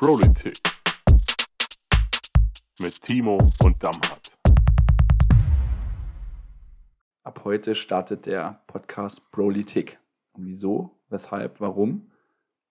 Politik mit Timo und Damhardt. Ab heute startet der Podcast Politik. Und wieso, weshalb, warum,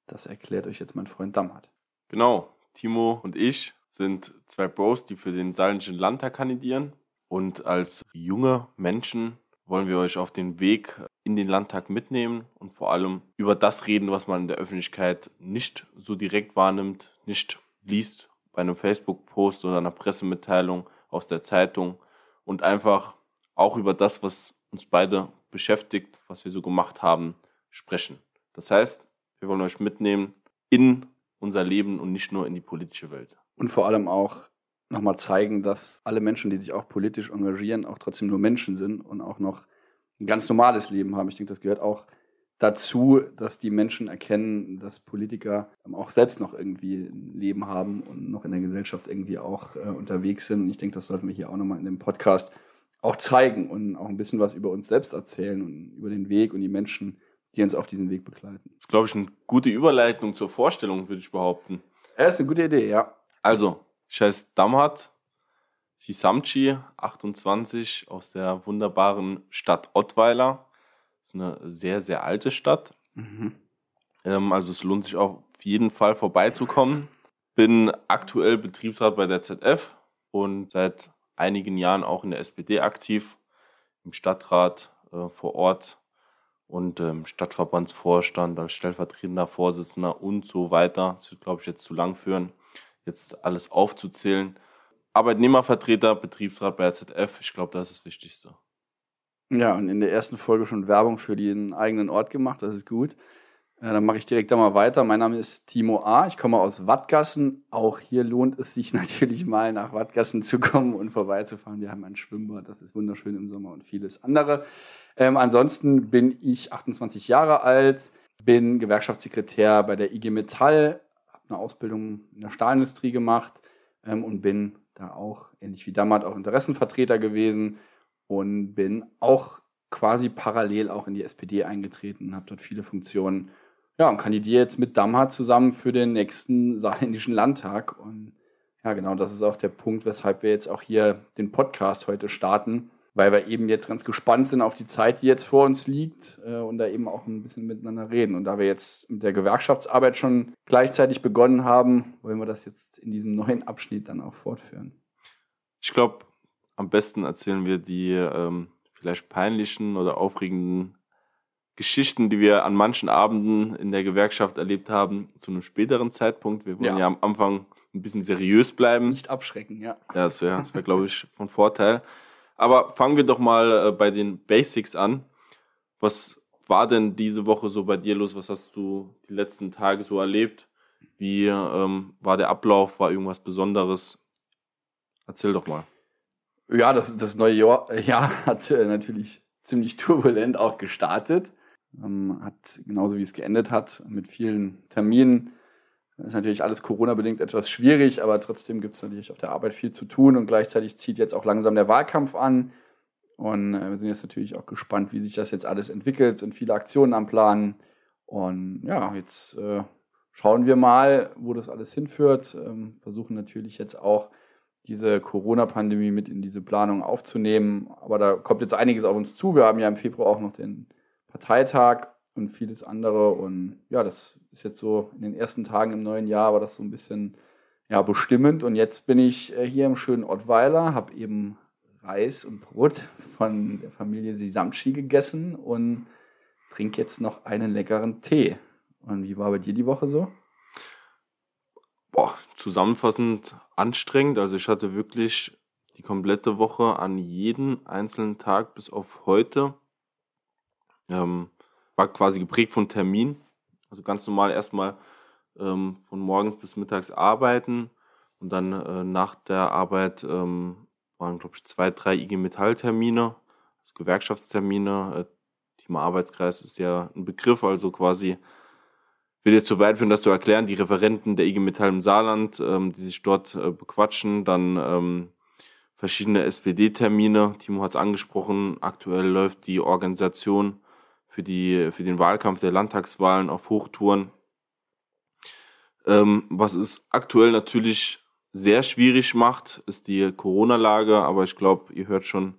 das erklärt euch jetzt mein Freund Damhardt. Genau, Timo und ich sind zwei Bros, die für den Saarländischen Landtag kandidieren. Und als junge Menschen wollen wir euch auf den Weg in den Landtag mitnehmen und vor allem über das reden, was man in der Öffentlichkeit nicht so direkt wahrnimmt, nicht liest bei einem Facebook-Post oder einer Pressemitteilung aus der Zeitung und einfach auch über das, was uns beide beschäftigt, was wir so gemacht haben, sprechen. Das heißt, wir wollen euch mitnehmen in unser Leben und nicht nur in die politische Welt. Und vor allem auch nochmal zeigen, dass alle Menschen, die sich auch politisch engagieren, auch trotzdem nur Menschen sind und auch noch ein ganz normales Leben haben. Ich denke, das gehört auch dazu, dass die Menschen erkennen, dass Politiker auch selbst noch irgendwie ein Leben haben und noch in der Gesellschaft irgendwie auch äh, unterwegs sind. Und ich denke, das sollten wir hier auch nochmal in dem Podcast auch zeigen und auch ein bisschen was über uns selbst erzählen und über den Weg und die Menschen, die uns auf diesem Weg begleiten. Das ist, glaube ich, eine gute Überleitung zur Vorstellung, würde ich behaupten. Ja, ist eine gute Idee, ja. Also, ich heiße Damhat Sisamci, 28, aus der wunderbaren Stadt Ottweiler. Das ist eine sehr, sehr alte Stadt. Mhm. Ähm, also es lohnt sich auch auf jeden Fall vorbeizukommen. Bin aktuell Betriebsrat bei der ZF und seit einigen Jahren auch in der SPD aktiv, im Stadtrat äh, vor Ort und im ähm, Stadtverbandsvorstand als stellvertretender Vorsitzender und so weiter. Das wird, glaube ich, jetzt zu lang führen jetzt alles aufzuzählen. Arbeitnehmervertreter, Betriebsrat bei RZF, ich glaube, das ist das Wichtigste. Ja, und in der ersten Folge schon Werbung für den eigenen Ort gemacht, das ist gut. Äh, dann mache ich direkt da mal weiter. Mein Name ist Timo A. Ich komme aus Wattgassen. Auch hier lohnt es sich natürlich mal nach Wattgassen zu kommen und vorbeizufahren. Wir haben ein Schwimmbad, das ist wunderschön im Sommer und vieles andere. Ähm, ansonsten bin ich 28 Jahre alt, bin Gewerkschaftssekretär bei der IG Metall, eine Ausbildung in der Stahlindustrie gemacht ähm, und bin da auch, ähnlich wie damals, auch Interessenvertreter gewesen und bin auch quasi parallel auch in die SPD eingetreten, habe dort viele Funktionen. Ja, und kandidiere jetzt mit Damhardt zusammen für den nächsten saarländischen Landtag. Und ja, genau, das ist auch der Punkt, weshalb wir jetzt auch hier den Podcast heute starten weil wir eben jetzt ganz gespannt sind auf die Zeit, die jetzt vor uns liegt äh, und da eben auch ein bisschen miteinander reden. Und da wir jetzt mit der Gewerkschaftsarbeit schon gleichzeitig begonnen haben, wollen wir das jetzt in diesem neuen Abschnitt dann auch fortführen. Ich glaube, am besten erzählen wir die ähm, vielleicht peinlichen oder aufregenden Geschichten, die wir an manchen Abenden in der Gewerkschaft erlebt haben, zu einem späteren Zeitpunkt. Wir wollen ja, ja am Anfang ein bisschen seriös bleiben. Nicht abschrecken, ja. Ja, das wäre, wär, glaube ich, von Vorteil. Aber fangen wir doch mal äh, bei den Basics an. Was war denn diese Woche so bei dir los? Was hast du die letzten Tage so erlebt? Wie ähm, war der Ablauf? War irgendwas Besonderes? Erzähl doch mal. Ja, das, das neue Jahr, Jahr hat äh, natürlich ziemlich turbulent auch gestartet. Ähm, hat genauso wie es geendet hat, mit vielen Terminen, das ist natürlich alles Corona-bedingt etwas schwierig, aber trotzdem gibt es natürlich auf der Arbeit viel zu tun und gleichzeitig zieht jetzt auch langsam der Wahlkampf an. Und äh, wir sind jetzt natürlich auch gespannt, wie sich das jetzt alles entwickelt. Sind viele Aktionen am Plan. Und ja, jetzt äh, schauen wir mal, wo das alles hinführt. Ähm, versuchen natürlich jetzt auch diese Corona-Pandemie mit in diese Planung aufzunehmen. Aber da kommt jetzt einiges auf uns zu. Wir haben ja im Februar auch noch den Parteitag und vieles andere. Und ja, das ist jetzt so in den ersten Tagen im neuen Jahr war das so ein bisschen ja, bestimmend. Und jetzt bin ich äh, hier im schönen Ottweiler, habe eben Reis und Brot von der Familie Sisamschi gegessen und trinke jetzt noch einen leckeren Tee. Und wie war bei dir die Woche so? Boah, zusammenfassend anstrengend. Also ich hatte wirklich die komplette Woche an jeden einzelnen Tag bis auf heute ähm, war quasi geprägt von Termin. Also ganz normal erstmal ähm, von morgens bis mittags arbeiten und dann äh, nach der Arbeit ähm, waren, glaube ich, zwei, drei IG Metall-Termine, also Gewerkschaftstermine. Äh, Thema Arbeitskreis ist ja ein Begriff, also quasi will jetzt so weit führen, das zu erklären, die Referenten der IG Metall im Saarland, ähm, die sich dort äh, bequatschen, dann ähm, verschiedene SPD-Termine. Timo hat es angesprochen, aktuell läuft die Organisation für, die, für den Wahlkampf der Landtagswahlen auf Hochtouren. Ähm, was es aktuell natürlich sehr schwierig macht, ist die Corona-Lage, aber ich glaube, ihr hört schon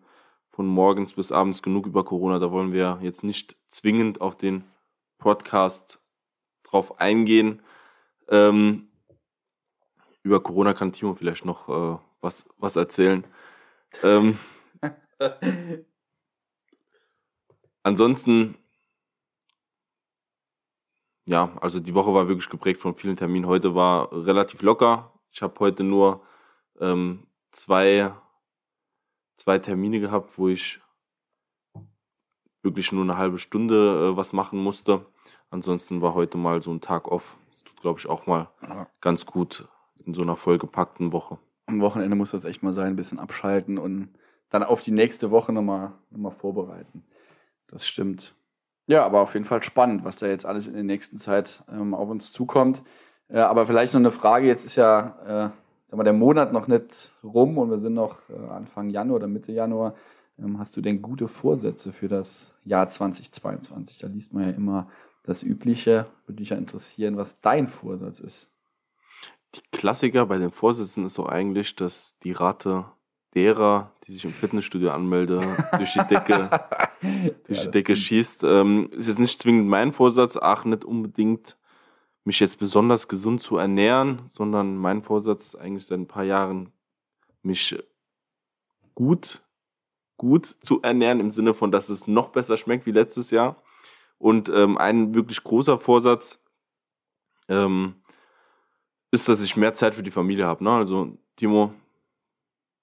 von morgens bis abends genug über Corona. Da wollen wir jetzt nicht zwingend auf den Podcast drauf eingehen. Ähm, über Corona kann Timo vielleicht noch äh, was, was erzählen. Ähm, ansonsten, ja, also die Woche war wirklich geprägt von vielen Terminen. Heute war relativ locker. Ich habe heute nur ähm, zwei, zwei Termine gehabt, wo ich wirklich nur eine halbe Stunde äh, was machen musste. Ansonsten war heute mal so ein Tag off. Das tut, glaube ich, auch mal ja. ganz gut in so einer vollgepackten Woche. Am Wochenende muss das echt mal sein, ein bisschen abschalten und dann auf die nächste Woche nochmal noch mal vorbereiten. Das stimmt. Ja, aber auf jeden Fall spannend, was da jetzt alles in der nächsten Zeit ähm, auf uns zukommt. Äh, aber vielleicht noch eine Frage, jetzt ist ja äh, sag mal, der Monat noch nicht rum und wir sind noch äh, Anfang Januar oder Mitte Januar. Ähm, hast du denn gute Vorsätze für das Jahr 2022? Da liest man ja immer das Übliche. Würde dich ja interessieren, was dein Vorsatz ist. Die Klassiker bei den Vorsätzen ist so eigentlich, dass die Rate derer, die sich im Fitnessstudio anmelde, durch die Decke, durch ja, die Decke schießt. Ähm, ist jetzt nicht zwingend mein Vorsatz, ach, nicht unbedingt mich jetzt besonders gesund zu ernähren, sondern mein Vorsatz ist eigentlich seit ein paar Jahren, mich gut, gut zu ernähren, im Sinne von, dass es noch besser schmeckt wie letztes Jahr. Und ähm, ein wirklich großer Vorsatz ähm, ist, dass ich mehr Zeit für die Familie habe. Ne? Also, Timo,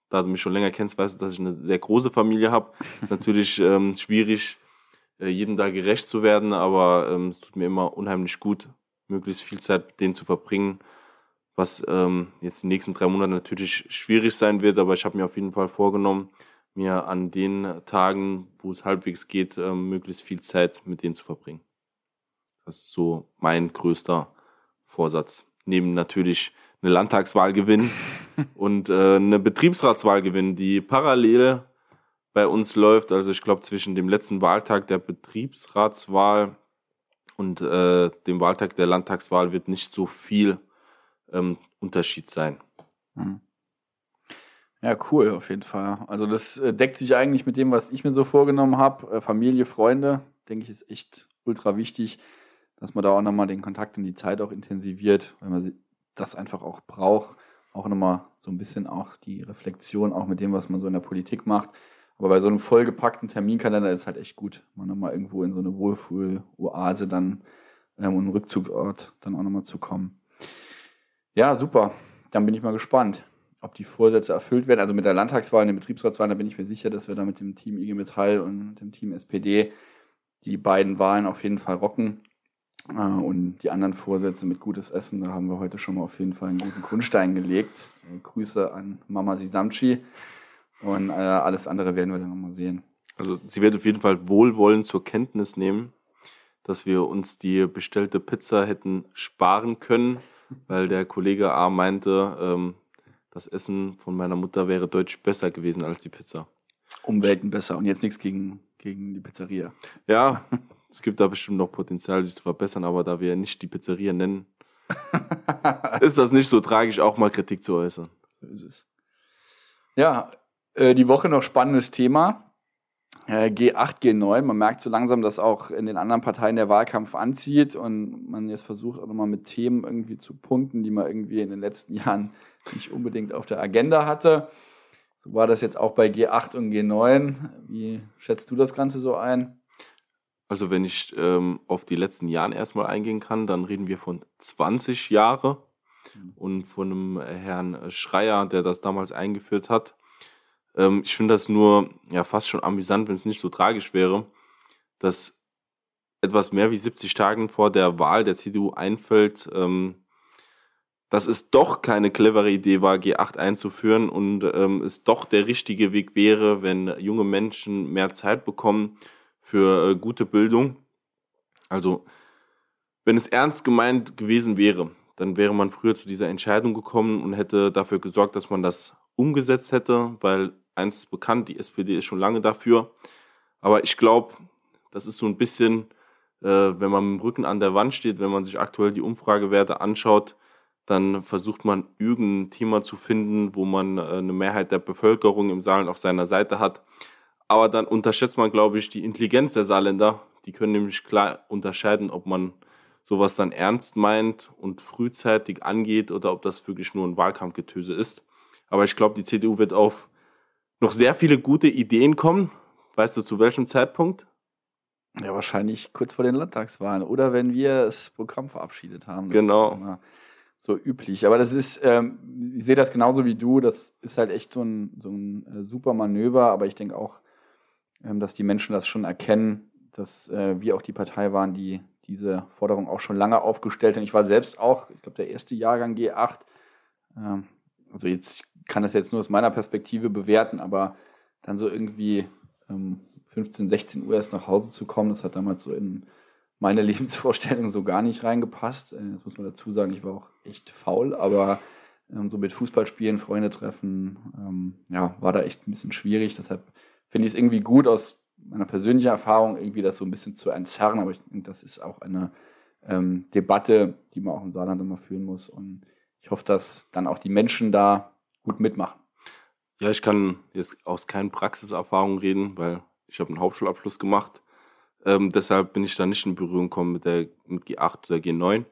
da du mich schon länger kennst, weißt du, dass ich eine sehr große Familie habe. Ist natürlich ähm, schwierig, äh, jedem da gerecht zu werden, aber ähm, es tut mir immer unheimlich gut, möglichst viel Zeit mit denen zu verbringen, was ähm, jetzt die nächsten drei Monate natürlich schwierig sein wird, aber ich habe mir auf jeden Fall vorgenommen, mir an den Tagen, wo es halbwegs geht, ähm, möglichst viel Zeit mit denen zu verbringen. Das ist so mein größter Vorsatz. Neben natürlich eine Landtagswahl gewinnen und äh, eine Betriebsratswahl gewinnen, die parallel bei uns läuft. Also ich glaube, zwischen dem letzten Wahltag der Betriebsratswahl und äh, dem Wahltag der Landtagswahl wird nicht so viel ähm, Unterschied sein. Hm. Ja, cool, auf jeden Fall. Also das äh, deckt sich eigentlich mit dem, was ich mir so vorgenommen habe. Äh, Familie, Freunde, denke ich, ist echt ultra wichtig, dass man da auch nochmal den Kontakt und die Zeit auch intensiviert, weil man das einfach auch braucht. Auch nochmal so ein bisschen auch die Reflexion, auch mit dem, was man so in der Politik macht. Aber bei so einem vollgepackten Terminkalender ist halt echt gut, mal nochmal irgendwo in so eine Wohlfühl-Oase dann ähm, und einen Rückzugort dann auch nochmal zu kommen. Ja, super. Dann bin ich mal gespannt ob die Vorsätze erfüllt werden. Also mit der Landtagswahl und der Betriebsratswahl, da bin ich mir sicher, dass wir da mit dem Team IG Metall und dem Team SPD die beiden Wahlen auf jeden Fall rocken. Äh, und die anderen Vorsätze mit gutes Essen, da haben wir heute schon mal auf jeden Fall einen guten Grundstein gelegt. Äh, Grüße an Mama Sisamchi. Und äh, alles andere werden wir dann nochmal sehen. Also sie wird auf jeden Fall wohlwollend zur Kenntnis nehmen, dass wir uns die bestellte Pizza hätten sparen können, weil der Kollege A meinte, ähm, das Essen von meiner Mutter wäre deutlich besser gewesen als die Pizza. Umwelten besser und jetzt nichts gegen, gegen die Pizzeria. Ja, es gibt da bestimmt noch Potenzial, sich zu verbessern, aber da wir nicht die Pizzeria nennen, ist das nicht so tragisch, auch mal Kritik zu äußern. So ist es. Ja, äh, die Woche noch spannendes Thema. G8, G9. Man merkt so langsam, dass auch in den anderen Parteien der Wahlkampf anzieht und man jetzt versucht auch nochmal mit Themen irgendwie zu punkten, die man irgendwie in den letzten Jahren nicht unbedingt auf der Agenda hatte. So war das jetzt auch bei G8 und G9. Wie schätzt du das Ganze so ein? Also wenn ich ähm, auf die letzten Jahre erstmal eingehen kann, dann reden wir von 20 Jahre mhm. und von einem Herrn Schreier, der das damals eingeführt hat. Ähm, ich finde das nur ja fast schon amüsant, wenn es nicht so tragisch wäre, dass etwas mehr wie 70 Tagen vor der Wahl der CDU einfällt, ähm, dass es doch keine clevere Idee war, G8 einzuführen und ähm, es doch der richtige Weg wäre, wenn junge Menschen mehr Zeit bekommen für äh, gute Bildung. Also, wenn es ernst gemeint gewesen wäre, dann wäre man früher zu dieser Entscheidung gekommen und hätte dafür gesorgt, dass man das umgesetzt hätte, weil eins ist bekannt, die SPD ist schon lange dafür. Aber ich glaube, das ist so ein bisschen, äh, wenn man mit dem Rücken an der Wand steht, wenn man sich aktuell die Umfragewerte anschaut, dann versucht man irgendein Thema zu finden, wo man äh, eine Mehrheit der Bevölkerung im Saarland auf seiner Seite hat. Aber dann unterschätzt man, glaube ich, die Intelligenz der Saarländer. Die können nämlich klar unterscheiden, ob man sowas dann ernst meint und frühzeitig angeht oder ob das wirklich nur ein Wahlkampfgetöse ist. Aber ich glaube, die CDU wird auf noch sehr viele gute Ideen kommen. Weißt du, zu welchem Zeitpunkt? Ja, wahrscheinlich kurz vor den Landtagswahlen oder wenn wir das Programm verabschiedet haben. Das genau so üblich. Aber das ist, ähm, ich sehe das genauso wie du, das ist halt echt so ein, so ein äh, super Manöver, aber ich denke auch, dass die Menschen das schon erkennen, dass äh, wir auch die Partei waren, die diese Forderung auch schon lange aufgestellt haben. Ich war selbst auch, ich glaube, der erste Jahrgang G8. Ähm, also jetzt ich kann das jetzt nur aus meiner Perspektive bewerten, aber dann so irgendwie 15, ähm, 16 Uhr erst nach Hause zu kommen, das hat damals so in meine Lebensvorstellung so gar nicht reingepasst. Äh, jetzt muss man dazu sagen, ich war auch echt faul, aber ähm, so mit Fußballspielen, Freunde treffen, ähm, ja, war da echt ein bisschen schwierig. Deshalb finde ich es irgendwie gut aus meiner persönlichen Erfahrung, irgendwie das so ein bisschen zu entzerren. Aber ich denke, das ist auch eine ähm, Debatte, die man auch im Saarland immer führen muss. Und ich hoffe, dass dann auch die Menschen da gut mitmachen. Ja, ich kann jetzt aus keinen Praxiserfahrung reden, weil ich habe einen Hauptschulabschluss gemacht ähm, deshalb bin ich da nicht in Berührung gekommen mit, der, mit G8 oder G9.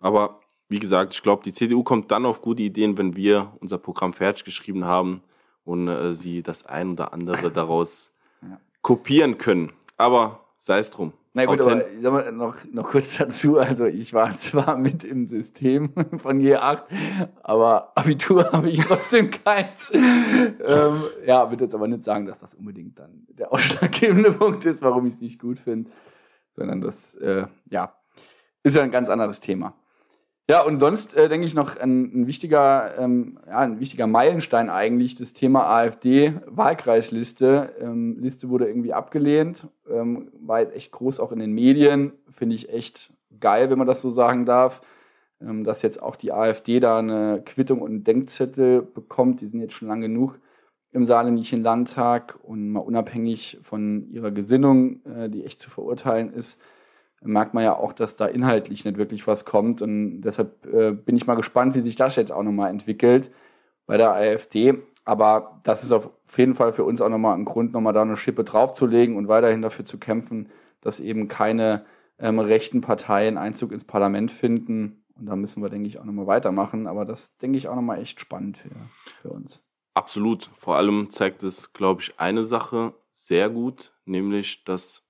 Aber wie gesagt, ich glaube, die CDU kommt dann auf gute Ideen, wenn wir unser Programm fertig geschrieben haben und äh, sie das ein oder andere daraus ja. kopieren können. Aber sei es drum. Na gut, aber sag mal, noch, noch kurz dazu. Also ich war zwar mit im System von G8, aber Abitur habe ich trotzdem keins. ähm, ja, würde jetzt aber nicht sagen, dass das unbedingt dann der ausschlaggebende Punkt ist, warum ich es nicht gut finde, sondern das, äh, ja, ist ja ein ganz anderes Thema. Ja, und sonst äh, denke ich noch ein, ein wichtiger, ähm, ja, ein wichtiger Meilenstein eigentlich, das Thema AfD-Wahlkreisliste. Ähm, Liste wurde irgendwie abgelehnt, ähm, war jetzt echt groß auch in den Medien. Finde ich echt geil, wenn man das so sagen darf, ähm, dass jetzt auch die AfD da eine Quittung und einen Denkzettel bekommt. Die sind jetzt schon lang genug im Saarländischen Landtag und mal unabhängig von ihrer Gesinnung, äh, die echt zu verurteilen ist, merkt man ja auch, dass da inhaltlich nicht wirklich was kommt. Und deshalb äh, bin ich mal gespannt, wie sich das jetzt auch nochmal entwickelt bei der AfD. Aber das ist auf jeden Fall für uns auch nochmal ein Grund, nochmal da eine Schippe draufzulegen und weiterhin dafür zu kämpfen, dass eben keine ähm, rechten Parteien Einzug ins Parlament finden. Und da müssen wir, denke ich, auch nochmal weitermachen. Aber das, denke ich, auch nochmal echt spannend für, für uns. Absolut. Vor allem zeigt es, glaube ich, eine Sache sehr gut, nämlich, dass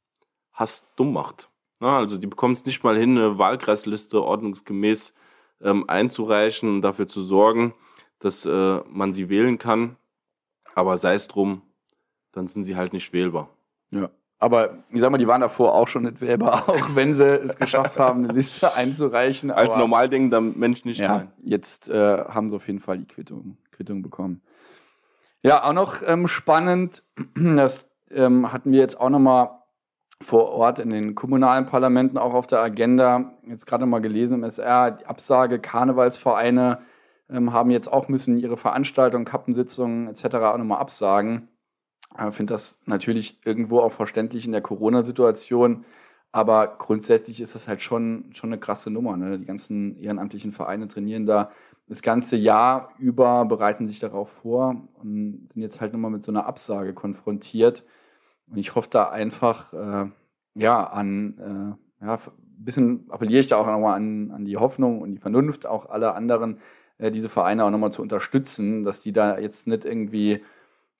Hass dumm macht. Na, also die bekommen es nicht mal hin, eine Wahlkreisliste ordnungsgemäß ähm, einzureichen und dafür zu sorgen, dass äh, man sie wählen kann. Aber sei es drum, dann sind sie halt nicht wählbar. Ja. Aber ich sag mal, die waren davor auch schon nicht wählbar, auch wenn sie es geschafft haben, eine Liste einzureichen. Als aber, normal denken dann Mensch nicht ja, rein. Jetzt äh, haben sie auf jeden Fall die Quittung, Quittung bekommen. Ja, auch noch ähm, spannend, das ähm, hatten wir jetzt auch nochmal vor Ort in den kommunalen Parlamenten auch auf der Agenda. Jetzt gerade mal gelesen im SR, die Absage, Karnevalsvereine ähm, haben jetzt auch müssen ihre Veranstaltungen, Kappensitzungen etc. auch nochmal absagen. Ich finde das natürlich irgendwo auch verständlich in der Corona-Situation. Aber grundsätzlich ist das halt schon, schon eine krasse Nummer. Ne? Die ganzen ehrenamtlichen Vereine trainieren da das ganze Jahr über, bereiten sich darauf vor und sind jetzt halt nochmal mit so einer Absage konfrontiert. Und ich hoffe da einfach, äh, ja, an, äh, ja, ein bisschen appelliere ich da auch nochmal an, an die Hoffnung und die Vernunft auch aller anderen, äh, diese Vereine auch nochmal zu unterstützen, dass die da jetzt nicht irgendwie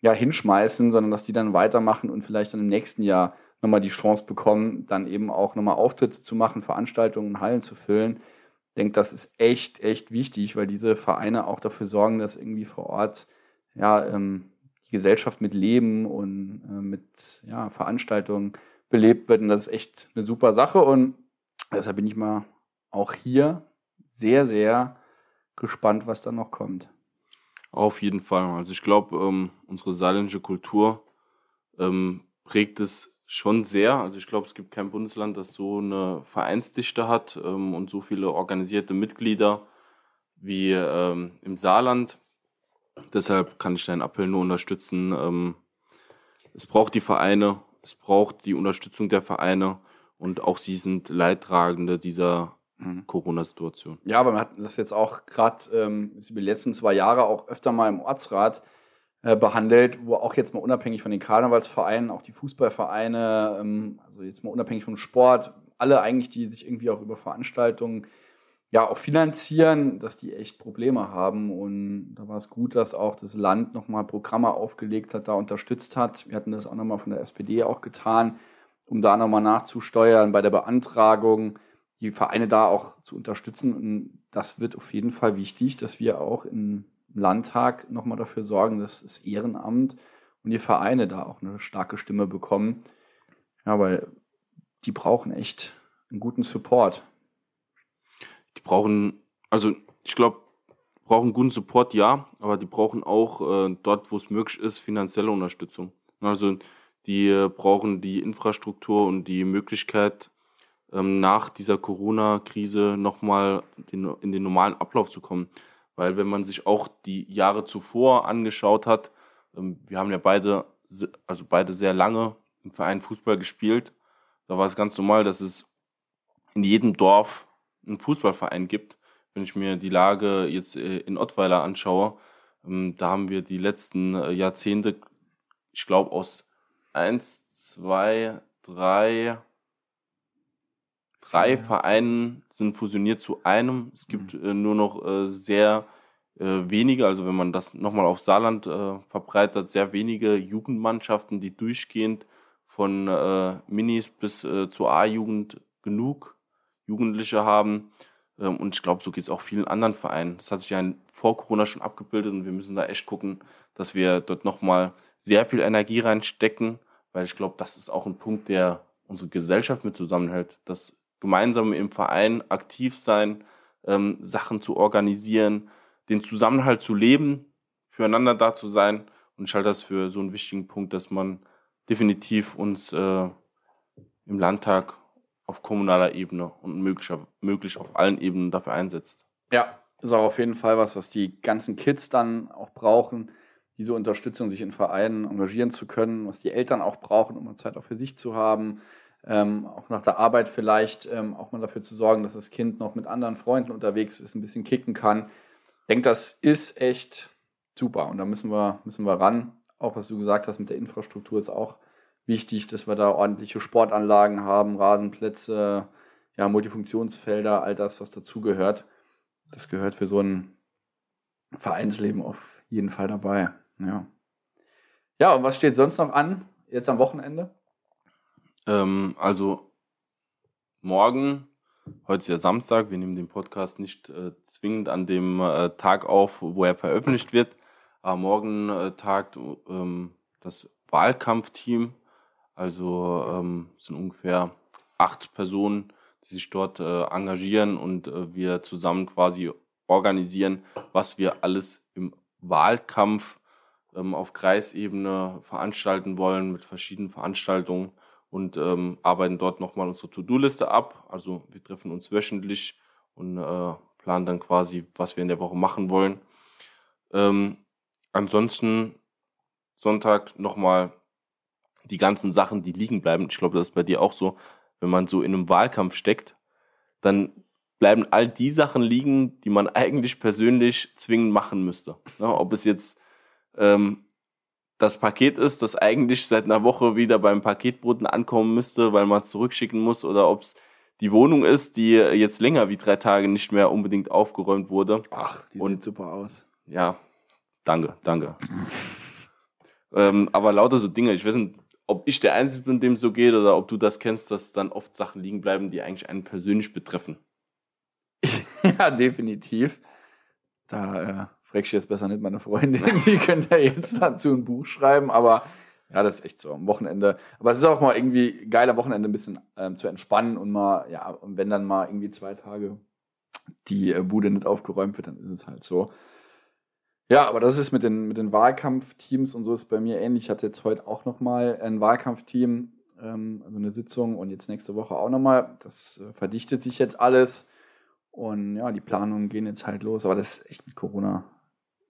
ja, hinschmeißen, sondern dass die dann weitermachen und vielleicht dann im nächsten Jahr nochmal die Chance bekommen, dann eben auch nochmal Auftritte zu machen, Veranstaltungen, Hallen zu füllen. Ich denke, das ist echt, echt wichtig, weil diese Vereine auch dafür sorgen, dass irgendwie vor Ort ja, ähm, die Gesellschaft mit Leben und äh, mit ja, Veranstaltungen belebt wird. Und das ist echt eine super Sache. Und deshalb bin ich mal auch hier sehr, sehr gespannt, was da noch kommt. Auf jeden Fall. Also ich glaube, ähm, unsere saarländische Kultur ähm, prägt es schon sehr. Also ich glaube, es gibt kein Bundesland, das so eine Vereinsdichte hat ähm, und so viele organisierte Mitglieder wie ähm, im Saarland. Deshalb kann ich deinen Appell nur unterstützen. Ähm, es braucht die Vereine, es braucht die Unterstützung der Vereine und auch sie sind Leidtragende dieser mhm. Corona-Situation. Ja, aber wir hatten das jetzt auch gerade ähm, über die letzten zwei Jahre auch öfter mal im Ortsrat äh, behandelt, wo auch jetzt mal unabhängig von den Karnevalsvereinen, auch die Fußballvereine, ähm, also jetzt mal unabhängig vom Sport, alle eigentlich, die sich irgendwie auch über Veranstaltungen ja auch finanzieren, dass die echt Probleme haben. Und da war es gut, dass auch das Land nochmal Programme aufgelegt hat, da unterstützt hat. Wir hatten das auch nochmal von der SPD auch getan, um da nochmal nachzusteuern bei der Beantragung, die Vereine da auch zu unterstützen. Und das wird auf jeden Fall wichtig, dass wir auch im Landtag nochmal dafür sorgen, dass das Ehrenamt und die Vereine da auch eine starke Stimme bekommen. Ja, weil die brauchen echt einen guten Support die brauchen, also ich glaube, brauchen guten Support, ja, aber die brauchen auch äh, dort, wo es möglich ist, finanzielle Unterstützung. Also die äh, brauchen die Infrastruktur und die Möglichkeit, ähm, nach dieser Corona-Krise nochmal in den normalen Ablauf zu kommen. Weil wenn man sich auch die Jahre zuvor angeschaut hat, ähm, wir haben ja beide, also beide sehr lange im Verein Fußball gespielt, da war es ganz normal, dass es in jedem Dorf einen Fußballverein gibt. Wenn ich mir die Lage jetzt äh, in Ottweiler anschaue, ähm, da haben wir die letzten äh, Jahrzehnte, ich glaube, aus eins, zwei, drei, drei ja. Vereinen sind fusioniert zu einem. Es gibt mhm. Äh, nur noch sehr wenige, also wenn man das nochmal auf Saarland verbreitet, sehr wenige Jugendmannschaften, die durchgehend von Minis bis zur A-Jugend genug Jugendliche haben. Ähm, und ich glaube, so geht es auch vielen anderen Vereinen. Das hat sich ja vor Corona schon abgebildet und wir müssen da echt gucken, dass wir dort nochmal sehr viel Energie reinstecken, weil ich glaube, das ist auch ein Punkt, der unsere Gesellschaft mit zusammenhält. Das gemeinsam im Verein aktiv sein, ähm, Sachen zu organisieren, den Zusammenhalt zu leben, füreinander da zu sein. Und ich halte das für so einen wichtigen Punkt, dass man definitiv uns äh, im Landtag auf kommunaler Ebene und möglich, möglich auf allen Ebenen dafür einsetzt. Ja, ist auch auf jeden Fall was, was die ganzen Kids dann auch brauchen, diese Unterstützung, sich in Vereinen engagieren zu können, was die Eltern auch brauchen, um mal Zeit auch für sich zu haben. Ähm, auch nach der Arbeit vielleicht ähm, auch mal dafür zu sorgen, dass das Kind noch mit anderen Freunden unterwegs ist, ein bisschen kicken kann. Ich denke, das ist echt super und da müssen wir, müssen wir ran. Auch was du gesagt hast mit der Infrastruktur ist auch wichtig, dass wir da ordentliche Sportanlagen haben, Rasenplätze, ja, Multifunktionsfelder, all das, was dazugehört. Das gehört für so ein Vereinsleben auf jeden Fall dabei. Ja. Ja, und was steht sonst noch an, jetzt am Wochenende? Ähm, also morgen, heute ist ja Samstag, wir nehmen den Podcast nicht äh, zwingend an dem äh, Tag auf, wo er veröffentlicht wird, aber morgen äh, tagt ähm, das Wahlkampfteam also ähm, sind ungefähr acht Personen, die sich dort äh, engagieren und äh, wir zusammen quasi organisieren, was wir alles im Wahlkampf ähm, auf Kreisebene veranstalten wollen mit verschiedenen Veranstaltungen und ähm, arbeiten dort nochmal unsere To-Do-Liste ab. Also wir treffen uns wöchentlich und äh, planen dann quasi, was wir in der Woche machen wollen. Ähm, ansonsten Sonntag nochmal die ganzen Sachen, die liegen bleiben, ich glaube, das ist bei dir auch so, wenn man so in einem Wahlkampf steckt, dann bleiben all die Sachen liegen, die man eigentlich persönlich zwingend machen müsste. Ja, ob es jetzt ähm, das Paket ist, das eigentlich seit einer Woche wieder beim Paketboten ankommen müsste, weil man es zurückschicken muss, oder ob es die Wohnung ist, die jetzt länger wie drei Tage nicht mehr unbedingt aufgeräumt wurde. Ach, die Und, sieht super aus. Ja, danke, danke. ähm, aber lauter so Dinge, ich weiß nicht, ob ich der Einzige bin, dem so geht, oder ob du das kennst, dass dann oft Sachen liegen bleiben, die eigentlich einen persönlich betreffen. ja, definitiv. Da äh, fragst du jetzt besser nicht meine Freundin, die könnte ja jetzt dazu ein Buch schreiben, aber ja, das ist echt so am Wochenende. Aber es ist auch mal irgendwie geiler Wochenende ein bisschen ähm, zu entspannen und mal, ja, und wenn dann mal irgendwie zwei Tage die äh, Bude nicht aufgeräumt wird, dann ist es halt so. Ja, aber das ist mit den, mit den Wahlkampfteams und so ist bei mir ähnlich. Ich hatte jetzt heute auch nochmal ein Wahlkampfteam, ähm, also eine Sitzung und jetzt nächste Woche auch nochmal. Das äh, verdichtet sich jetzt alles und ja, die Planungen gehen jetzt halt los. Aber das ist echt mit Corona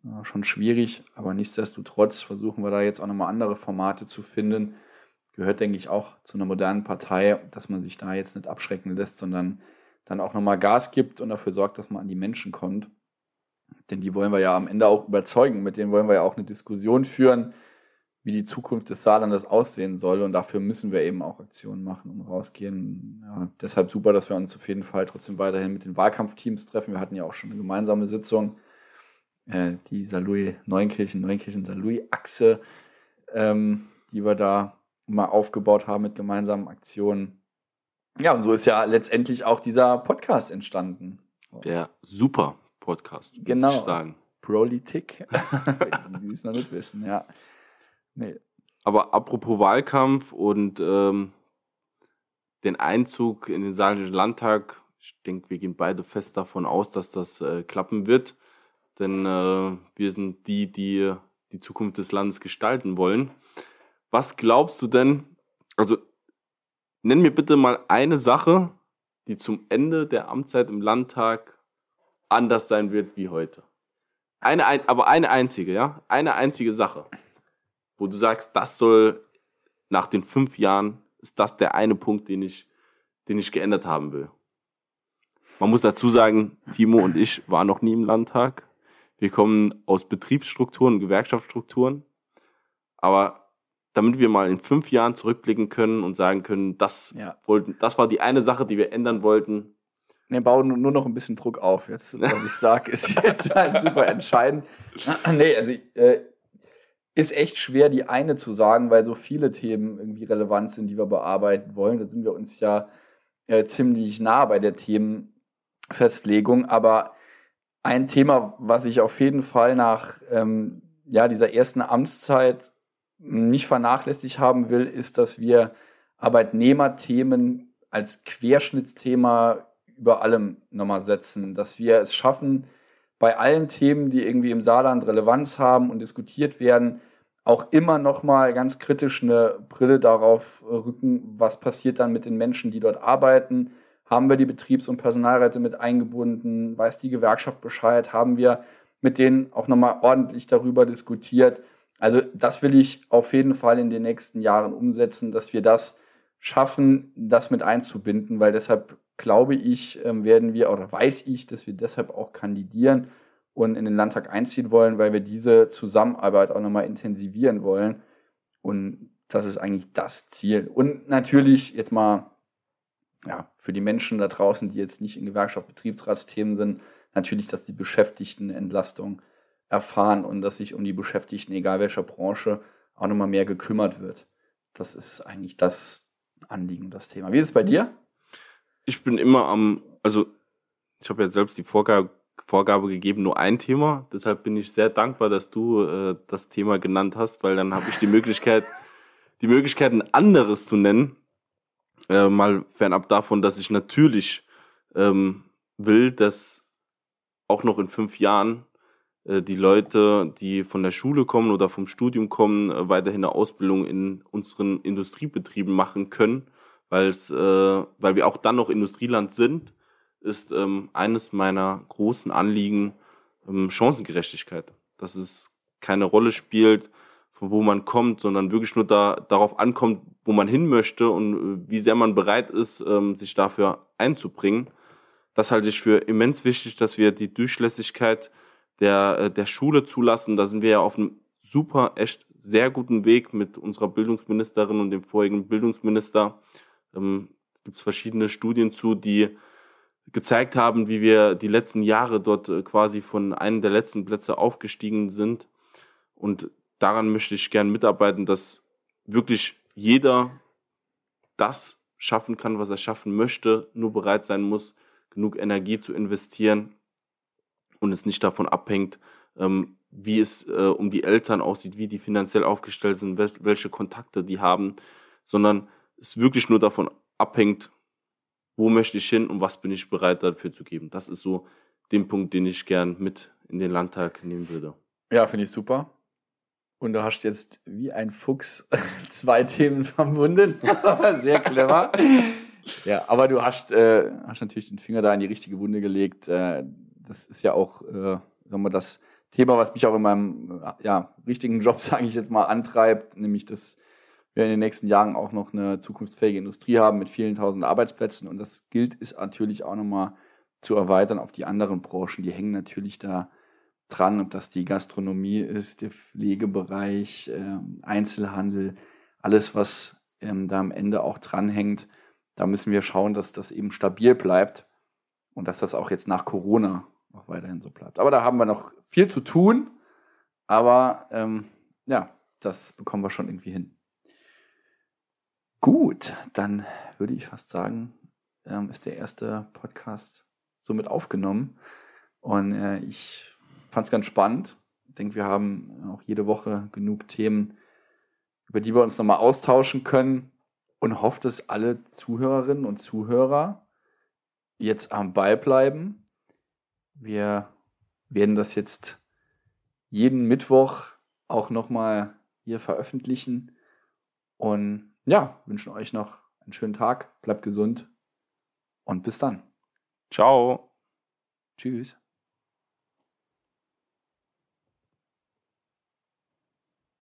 ja, schon schwierig. Aber nichtsdestotrotz versuchen wir da jetzt auch nochmal andere Formate zu finden. Gehört, denke ich, auch zu einer modernen Partei, dass man sich da jetzt nicht abschrecken lässt, sondern dann auch nochmal Gas gibt und dafür sorgt, dass man an die Menschen kommt. Denn die wollen wir ja am Ende auch überzeugen. Mit denen wollen wir ja auch eine Diskussion führen, wie die Zukunft des Saarlandes aussehen soll. Und dafür müssen wir eben auch Aktionen machen und rausgehen. Ja, deshalb super, dass wir uns auf jeden Fall trotzdem weiterhin mit den Wahlkampfteams treffen. Wir hatten ja auch schon eine gemeinsame Sitzung, äh, die Salui Neunkirchen, Neunkirchen Salui Achse, ähm, die wir da mal aufgebaut haben mit gemeinsamen Aktionen. Ja, und so ist ja letztendlich auch dieser Podcast entstanden. Der super Podcast, genau. ich sagen. Politik, die es noch nicht wissen, ja. Nee. Aber apropos Wahlkampf und ähm, den Einzug in den Saarländischen Landtag, ich denke, wir gehen beide fest davon aus, dass das äh, klappen wird. Denn äh, wir sind die, die die Zukunft des Landes gestalten wollen. Was glaubst du denn? Also, nenn mir bitte mal eine Sache, die zum Ende der Amtszeit im Landtag anders sein wird wie heute. Eine, ein, aber eine einzige, ja? Eine einzige Sache wo du sagst, das soll nach den fünf Jahren, ist das der eine Punkt, den ich, den ich geändert haben will. Man muss dazu sagen, Timo und ich waren noch nie im Landtag. Wir kommen aus Betriebsstrukturen, Gewerkschaftsstrukturen. Aber damit wir mal in fünf Jahren zurückblicken können und sagen können, das ja. wollten, das war die eine Sache, die wir ändern wollten. Wir bauen nur noch ein bisschen Druck auf. Jetzt, was ich sage, ist jetzt halt super entscheidend. nee, also äh, ist echt schwer, die eine zu sagen, weil so viele Themen irgendwie relevant sind, die wir bearbeiten wollen. Da sind wir uns ja äh, ziemlich nah bei der Themenfestlegung. Aber ein Thema, was ich auf jeden Fall nach ähm, ja, dieser ersten Amtszeit nicht vernachlässigt haben will, ist, dass wir Arbeitnehmerthemen als Querschnittsthema über allem nochmal setzen, dass wir es schaffen, bei allen Themen, die irgendwie im Saarland Relevanz haben und diskutiert werden, auch immer noch mal ganz kritisch eine Brille darauf rücken, was passiert dann mit den Menschen, die dort arbeiten. Haben wir die Betriebs- und Personalräte mit eingebunden? Weiß die Gewerkschaft Bescheid? Haben wir mit denen auch noch mal ordentlich darüber diskutiert? Also das will ich auf jeden Fall in den nächsten Jahren umsetzen, dass wir das schaffen, das mit einzubinden, weil deshalb glaube ich, ähm, werden wir oder weiß ich, dass wir deshalb auch kandidieren und in den Landtag einziehen wollen, weil wir diese Zusammenarbeit auch nochmal intensivieren wollen. Und das ist eigentlich das Ziel. Und natürlich jetzt mal ja, für die Menschen da draußen, die jetzt nicht in Gewerkschaft, Betriebsratsthemen sind, natürlich, dass die Beschäftigten Entlastung erfahren und dass sich um die Beschäftigten, egal welcher Branche, auch nochmal mehr gekümmert wird. Das ist eigentlich das Anliegen, das Thema. Wie ist es bei dir? Ich bin immer am, also ich habe ja selbst die Vorgabe Vorgabe gegeben, nur ein Thema. Deshalb bin ich sehr dankbar, dass du äh, das Thema genannt hast, weil dann habe ich die Möglichkeit, die Möglichkeit, ein anderes zu nennen. Äh, mal fernab davon, dass ich natürlich ähm, will, dass auch noch in fünf Jahren äh, die Leute, die von der Schule kommen oder vom Studium kommen, äh, weiterhin eine Ausbildung in unseren Industriebetrieben machen können, weil es, äh, weil wir auch dann noch Industrieland sind ist ähm, eines meiner großen Anliegen ähm, Chancengerechtigkeit. Dass es keine Rolle spielt, von wo man kommt, sondern wirklich nur da, darauf ankommt, wo man hin möchte und äh, wie sehr man bereit ist, ähm, sich dafür einzubringen. Das halte ich für immens wichtig, dass wir die Durchlässigkeit der, äh, der Schule zulassen. Da sind wir ja auf einem super, echt sehr guten Weg mit unserer Bildungsministerin und dem vorigen Bildungsminister. Ähm, gibt es verschiedene Studien zu, die gezeigt haben, wie wir die letzten Jahre dort äh, quasi von einem der letzten Plätze aufgestiegen sind. Und daran möchte ich gern mitarbeiten, dass wirklich jeder das schaffen kann, was er schaffen möchte, nur bereit sein muss, genug Energie zu investieren und es nicht davon abhängt, ähm, wie es äh, um die Eltern aussieht, wie die finanziell aufgestellt sind, welche Kontakte die haben, sondern es wirklich nur davon abhängt, wo möchte ich hin und was bin ich bereit dafür zu geben. Das ist so den Punkt, den ich gern mit in den Landtag nehmen würde. Ja, finde ich super. Und du hast jetzt wie ein Fuchs zwei Themen verbunden. Sehr clever. ja, aber du hast, äh, hast natürlich den Finger da in die richtige Wunde gelegt. Äh, das ist ja auch, äh, sagen wir, das Thema, was mich auch in meinem ja, richtigen Job, sage ich jetzt mal, antreibt, nämlich das wir in den nächsten Jahren auch noch eine zukunftsfähige Industrie haben mit vielen tausend Arbeitsplätzen. Und das gilt es natürlich auch nochmal zu erweitern auf die anderen Branchen. Die hängen natürlich da dran, ob das die Gastronomie ist, der Pflegebereich, äh, Einzelhandel, alles, was ähm, da am Ende auch dranhängt. Da müssen wir schauen, dass das eben stabil bleibt und dass das auch jetzt nach Corona noch weiterhin so bleibt. Aber da haben wir noch viel zu tun. Aber ähm, ja, das bekommen wir schon irgendwie hin. Gut, dann würde ich fast sagen, ähm, ist der erste Podcast somit aufgenommen. Und äh, ich fand es ganz spannend. Ich denke, wir haben auch jede Woche genug Themen, über die wir uns nochmal austauschen können und hoffe, dass alle Zuhörerinnen und Zuhörer jetzt am Ball bleiben. Wir werden das jetzt jeden Mittwoch auch nochmal hier veröffentlichen. Und ja, wünschen euch noch einen schönen Tag, bleibt gesund und bis dann. Ciao. Tschüss.